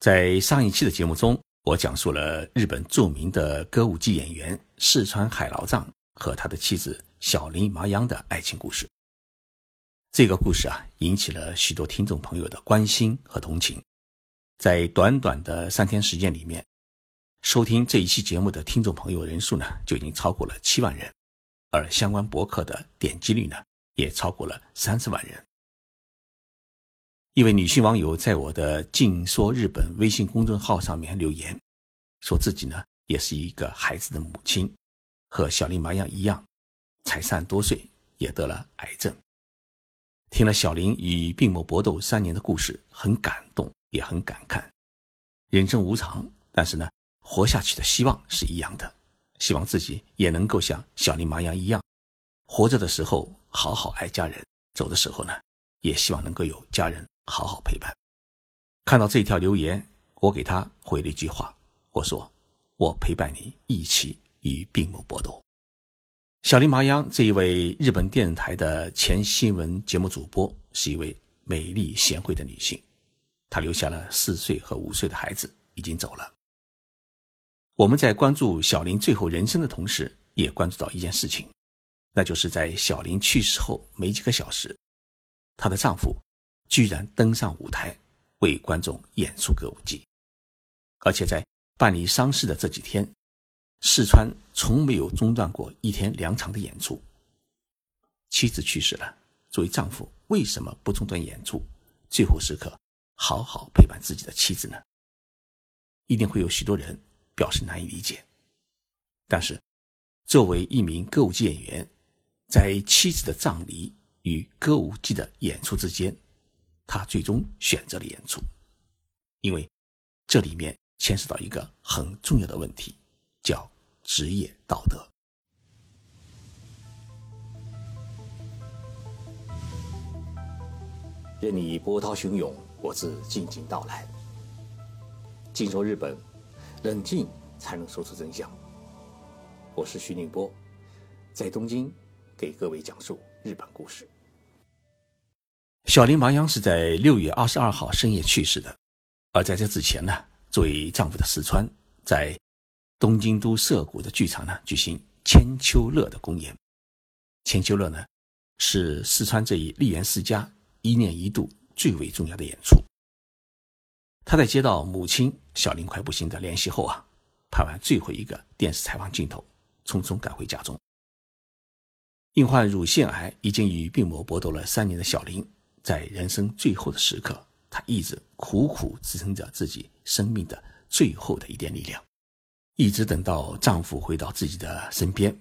在上一期的节目中，我讲述了日本著名的歌舞伎演员四川海老藏和他的妻子小林麻央的爱情故事。这个故事啊，引起了许多听众朋友的关心和同情。在短短的三天时间里面，收听这一期节目的听众朋友人数呢，就已经超过了七万人，而相关博客的点击率呢，也超过了三十万人。一位女性网友在我的“静说日本”微信公众号上面留言，说自己呢也是一个孩子的母亲，和小林麻央一样，才三十多岁也得了癌症。听了小林与病魔搏斗三年的故事，很感动，也很感慨。人生无常，但是呢，活下去的希望是一样的。希望自己也能够像小林麻央一样，活着的时候好好爱家人，走的时候呢，也希望能够有家人。好好陪伴。看到这条留言，我给他回了一句话，我说：“我陪伴你一起与病魔搏斗。”小林麻央这一位日本电视台的前新闻节目主播，是一位美丽贤惠的女性。她留下了四岁和五岁的孩子，已经走了。我们在关注小林最后人生的同时，也关注到一件事情，那就是在小林去世后没几个小时，她的丈夫。居然登上舞台为观众演出歌舞伎，而且在办理丧事的这几天，四川从没有中断过一天两场的演出。妻子去世了，作为丈夫为什么不中断演出，最后时刻好好陪伴自己的妻子呢？一定会有许多人表示难以理解。但是，作为一名歌舞伎演员，在妻子的葬礼与歌舞伎的演出之间。他最终选择了演出，因为这里面牵涉到一个很重要的问题，叫职业道德。任你波涛汹涌，我自静静到来。静说日本，冷静才能说出真相。我是徐宁波，在东京给各位讲述日本故事。小林麻央是在六月二十二号深夜去世的，而在这之前呢，作为丈夫的四川，在东京都涩谷的剧场呢举行千秋乐的公演。千秋乐呢，是四川这一丽园世家一年一度最为重要的演出。他在接到母亲小林快不行的联系后啊，拍完最后一个电视采访镜头，匆匆赶回家中。因患乳腺癌，已经与病魔搏斗了三年的小林。在人生最后的时刻，她一直苦苦支撑着自己生命的最后的一点力量，一直等到丈夫回到自己的身边，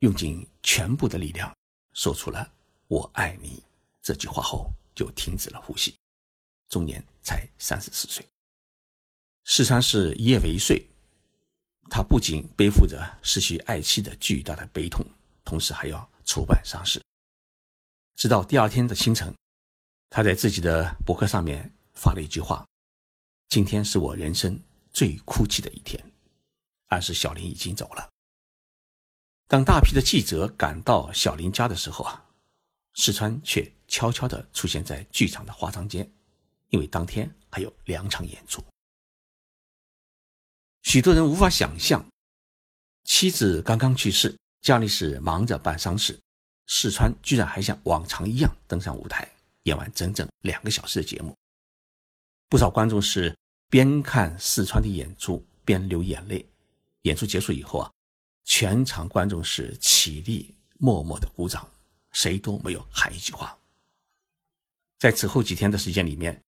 用尽全部的力量说出了“我爱你”这句话后，就停止了呼吸，终年才三十四岁。四川是一夜为岁，他不仅背负着失去爱妻的巨大的悲痛，同时还要筹办丧事，直到第二天的清晨。他在自己的博客上面发了一句话：“今天是我人生最哭泣的一天。”暗示小林已经走了。当大批的记者赶到小林家的时候啊，石川却悄悄地出现在剧场的化妆间，因为当天还有两场演出。许多人无法想象，妻子刚刚去世，家里是忙着办丧事，石川居然还像往常一样登上舞台。演完整整两个小时的节目，不少观众是边看四川的演出边流眼泪。演出结束以后啊，全场观众是起立默默的鼓掌，谁都没有喊一句话。在此后几天的时间里面，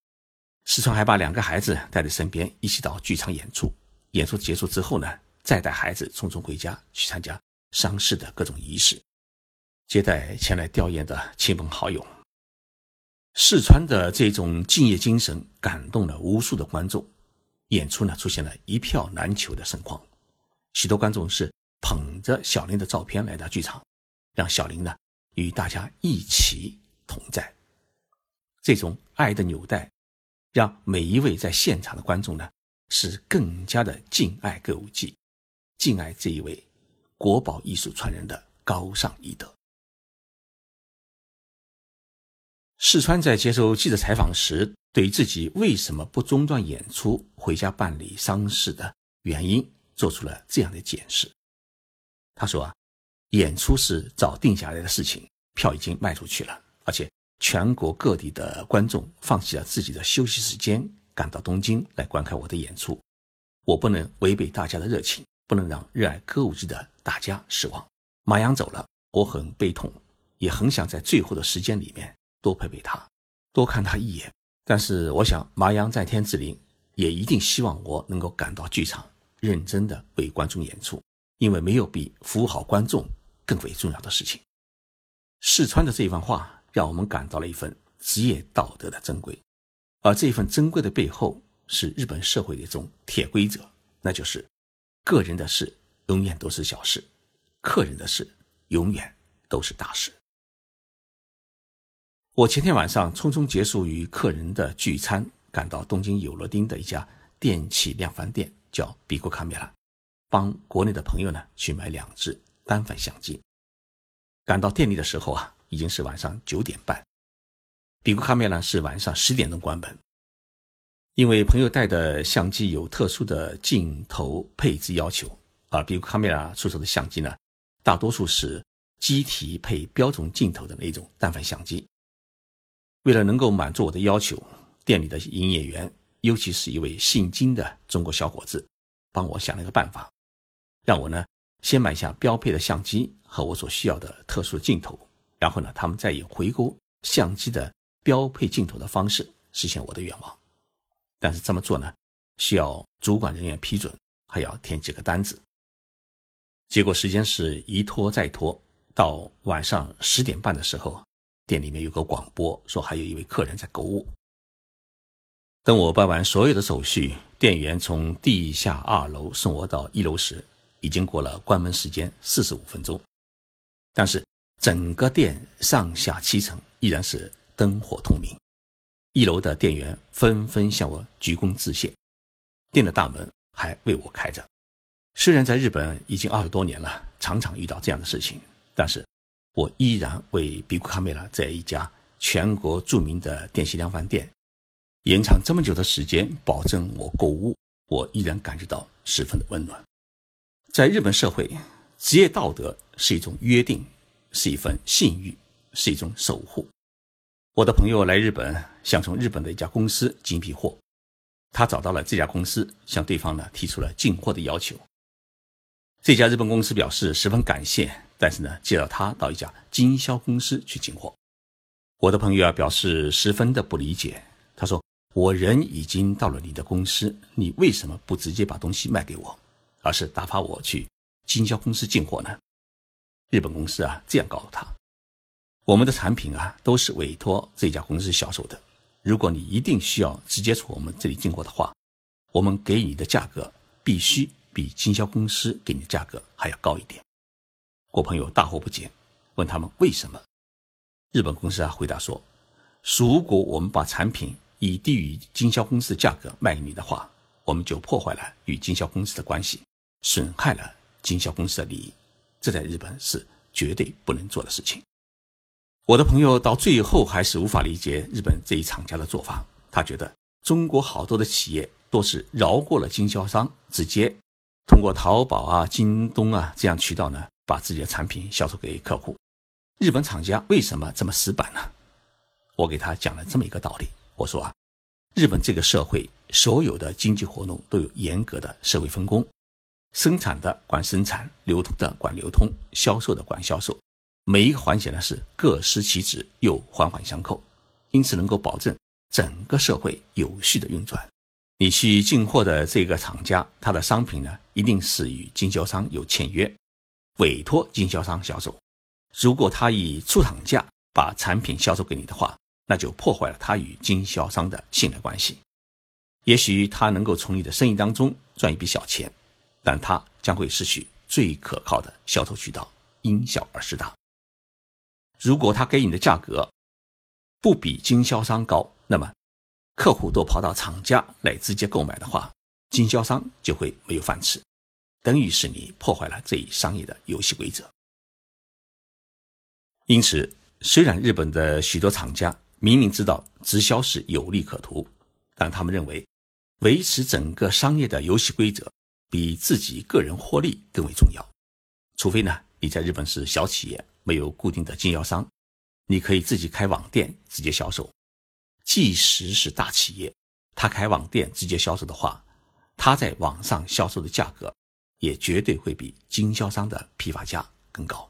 四川还把两个孩子带在身边，一起到剧场演出。演出结束之后呢，再带孩子匆匆回家去参加丧事的各种仪式，接待前来吊唁的亲朋好友。四川的这种敬业精神感动了无数的观众，演出呢出现了一票难求的盛况，许多观众是捧着小林的照片来到剧场，让小林呢与大家一起同在。这种爱的纽带，让每一位在现场的观众呢是更加的敬爱歌舞伎，敬爱这一位国宝艺术传人的高尚医德。四川在接受记者采访时，对自己为什么不中断演出回家办理丧事的原因，做出了这样的解释。他说：“啊，演出是早定下来的事情，票已经卖出去了，而且全国各地的观众放弃了自己的休息时间，赶到东京来观看我的演出。我不能违背大家的热情，不能让热爱歌舞伎的大家失望。马洋走了，我很悲痛，也很想在最后的时间里面多陪陪他，多看他一眼。”但是我想，麻阳在天之灵也一定希望我能够赶到剧场，认真的为观众演出，因为没有比服务好观众更为重要的事情。四川的这一番话，让我们感到了一份职业道德的珍贵，而这份珍贵的背后，是日本社会的一种铁规则，那就是：个人的事永远都是小事，客人的事永远都是大事。我前天晚上匆匆结束与客人的聚餐，赶到东京有乐町的一家电器量贩店，叫比库卡米拉，帮国内的朋友呢去买两只单反相机。赶到店里的时候啊，已经是晚上九点半。比库卡米拉是晚上十点钟关门，因为朋友带的相机有特殊的镜头配置要求，而比库卡米拉出售的相机呢，大多数是机体配标准镜头的那种单反相机。为了能够满足我的要求，店里的营业员，尤其是一位姓金的中国小伙子，帮我想了一个办法，让我呢先买下标配的相机和我所需要的特殊镜头，然后呢，他们再以回购相机的标配镜头的方式实现我的愿望。但是这么做呢，需要主管人员批准，还要填几个单子。结果时间是一拖再拖，到晚上十点半的时候。店里面有个广播说，还有一位客人在购物。等我办完所有的手续，店员从地下二楼送我到一楼时，已经过了关门时间四十五分钟。但是整个店上下七层依然是灯火通明，一楼的店员纷纷向我鞠躬致谢，店的大门还为我开着。虽然在日本已经二十多年了，常常遇到这样的事情，但是。我依然为比库卡梅拉在一家全国著名的电器量贩店延长这么久的时间，保证我购物，我依然感觉到十分的温暖。在日本社会，职业道德是一种约定，是一份信誉，是一种守护。我的朋友来日本，想从日本的一家公司进一批货，他找到了这家公司，向对方呢提出了进货的要求。这家日本公司表示十分感谢。但是呢，介绍他到一家经销公司去进货。我的朋友啊表示十分的不理解。他说：“我人已经到了你的公司，你为什么不直接把东西卖给我，而是打发我去经销公司进货呢？”日本公司啊这样告诉他：“我们的产品啊都是委托这家公司销售的。如果你一定需要直接从我们这里进货的话，我们给你的价格必须比经销公司给你的价格还要高一点。”我朋友大惑不解，问他们为什么？日本公司啊回答说：“如果我们把产品以低于经销公司的价格卖给你的话，我们就破坏了与经销公司的关系，损害了经销公司的利益。这在日本是绝对不能做的事情。”我的朋友到最后还是无法理解日本这一厂家的做法。他觉得中国好多的企业都是绕过了经销商，直接通过淘宝啊、京东啊这样渠道呢。把自己的产品销售给客户，日本厂家为什么这么死板呢？我给他讲了这么一个道理，我说啊，日本这个社会所有的经济活动都有严格的社会分工，生产的管生产，流通的管流通，销售的管销售，每一个环节呢是各司其职又环环相扣，因此能够保证整个社会有序的运转。你去进货的这个厂家，他的商品呢一定是与经销商有签约。委托经销商销售，如果他以出厂价把产品销售给你的话，那就破坏了他与经销商的信赖关系。也许他能够从你的生意当中赚一笔小钱，但他将会失去最可靠的销售渠道，因小而失大。如果他给你的价格不比经销商高，那么客户都跑到厂家来直接购买的话，经销商就会没有饭吃。等于是你破坏了这一商业的游戏规则。因此，虽然日本的许多厂家明明知道直销是有利可图，但他们认为维持整个商业的游戏规则比自己个人获利更为重要。除非呢，你在日本是小企业，没有固定的经销商，你可以自己开网店直接销售。即使是大企业，他开网店直接销售的话，他在网上销售的价格也绝对会比经销商的批发价更高。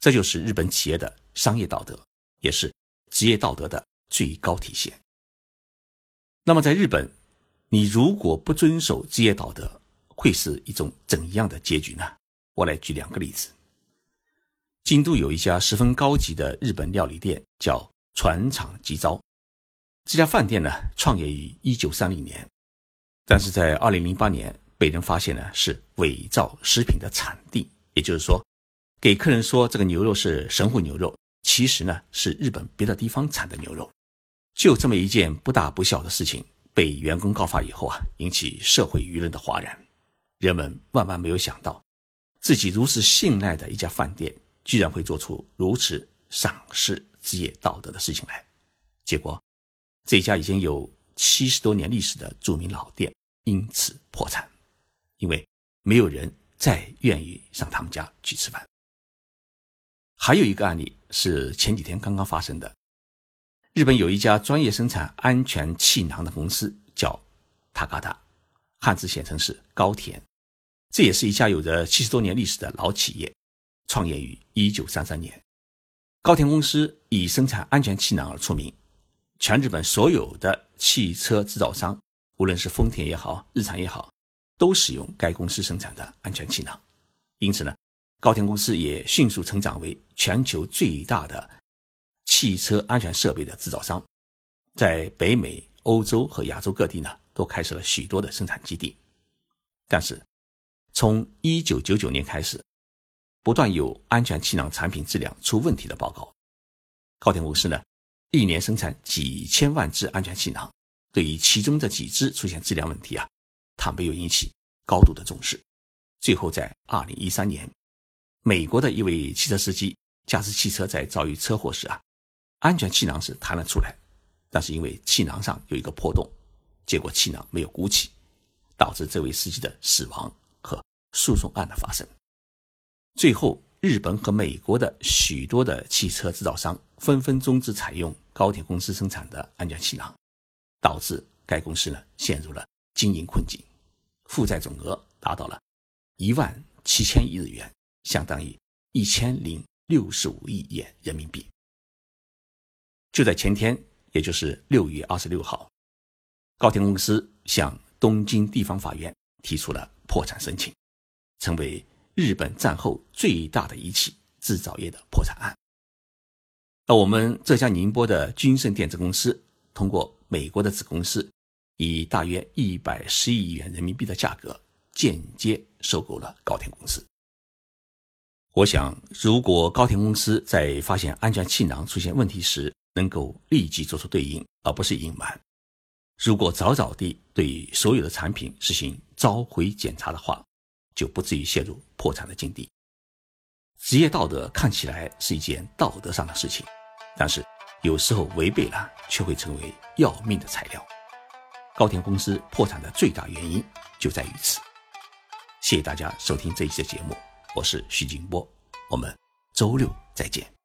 这就是日本企业的商业道德，也是职业道德的最高体现。那么，在日本，你如果不遵守职业道德，会是一种怎样的结局呢？我来举两个例子。京都有一家十分高级的日本料理店，叫船厂吉昭。这家饭店呢，创业于一九三零年，但是在二零零八年被人发现呢是伪造食品的产地，也就是说。给客人说这个牛肉是神户牛肉，其实呢是日本别的地方产的牛肉。就这么一件不大不小的事情，被员工告发以后啊，引起社会舆论的哗然。人们万万没有想到，自己如此信赖的一家饭店，居然会做出如此丧失职业道德的事情来。结果，这家已经有七十多年历史的著名老店因此破产，因为没有人再愿意上他们家去吃饭。还有一个案例是前几天刚刚发生的。日本有一家专业生产安全气囊的公司，叫塔卡达，汉字写成是高田。这也是一家有着七十多年历史的老企业，创业于一九三三年。高田公司以生产安全气囊而出名，全日本所有的汽车制造商，无论是丰田也好，日产也好，都使用该公司生产的安全气囊。因此呢。高田公司也迅速成长为全球最大的汽车安全设备的制造商，在北美、欧洲和亚洲各地呢，都开设了许多的生产基地。但是，从1999年开始，不断有安全气囊产品质量出问题的报告。高田公司呢，一年生产几千万只安全气囊，对于其中的几只出现质量问题啊，他没有引起高度的重视。最后在2013年。美国的一位汽车司机驾驶汽车在遭遇车祸时啊，安全气囊是弹了出来，但是因为气囊上有一个破洞，结果气囊没有鼓起，导致这位司机的死亡和诉讼案的发生。最后，日本和美国的许多的汽车制造商纷纷终止采用高铁公司生产的安全气囊，导致该公司呢陷入了经营困境，负债总额达到了一万七千亿日元。相当于一千零六十五亿元人民币。就在前天，也就是六月二十六号，高田公司向东京地方法院提出了破产申请，成为日本战后最大的一起制造业的破产案。那我们浙江宁波的君盛电子公司，通过美国的子公司，以大约一百十亿元人民币的价格，间接收购了高田公司。我想，如果高田公司在发现安全气囊出现问题时，能够立即做出对应，而不是隐瞒；如果早早地对所有的产品实行召回检查的话，就不至于陷入破产的境地。职业道德看起来是一件道德上的事情，但是有时候违背了，却会成为要命的材料。高田公司破产的最大原因就在于此。谢谢大家收听这一期的节目。我是徐静波，我们周六再见。